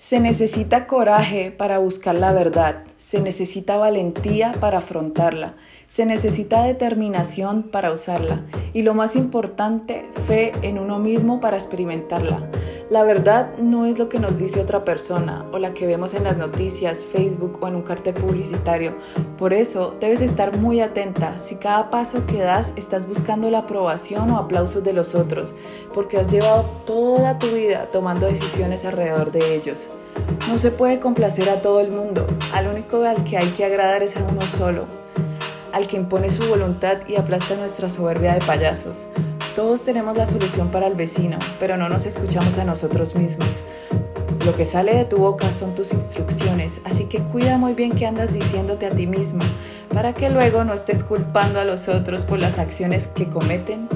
Se necesita coraje para buscar la verdad, se necesita valentía para afrontarla, se necesita determinación para usarla. Y lo más importante, fe en uno mismo para experimentarla. La verdad no es lo que nos dice otra persona o la que vemos en las noticias, Facebook o en un cartel publicitario. Por eso debes estar muy atenta si cada paso que das estás buscando la aprobación o aplausos de los otros, porque has llevado toda tu vida tomando decisiones alrededor de ellos. No se puede complacer a todo el mundo, al único al que hay que agradar es a uno solo, al que impone su voluntad y aplasta nuestra soberbia de payasos. Todos tenemos la solución para el vecino, pero no nos escuchamos a nosotros mismos. Lo que sale de tu boca son tus instrucciones, así que cuida muy bien qué andas diciéndote a ti mismo, para que luego no estés culpando a los otros por las acciones que cometen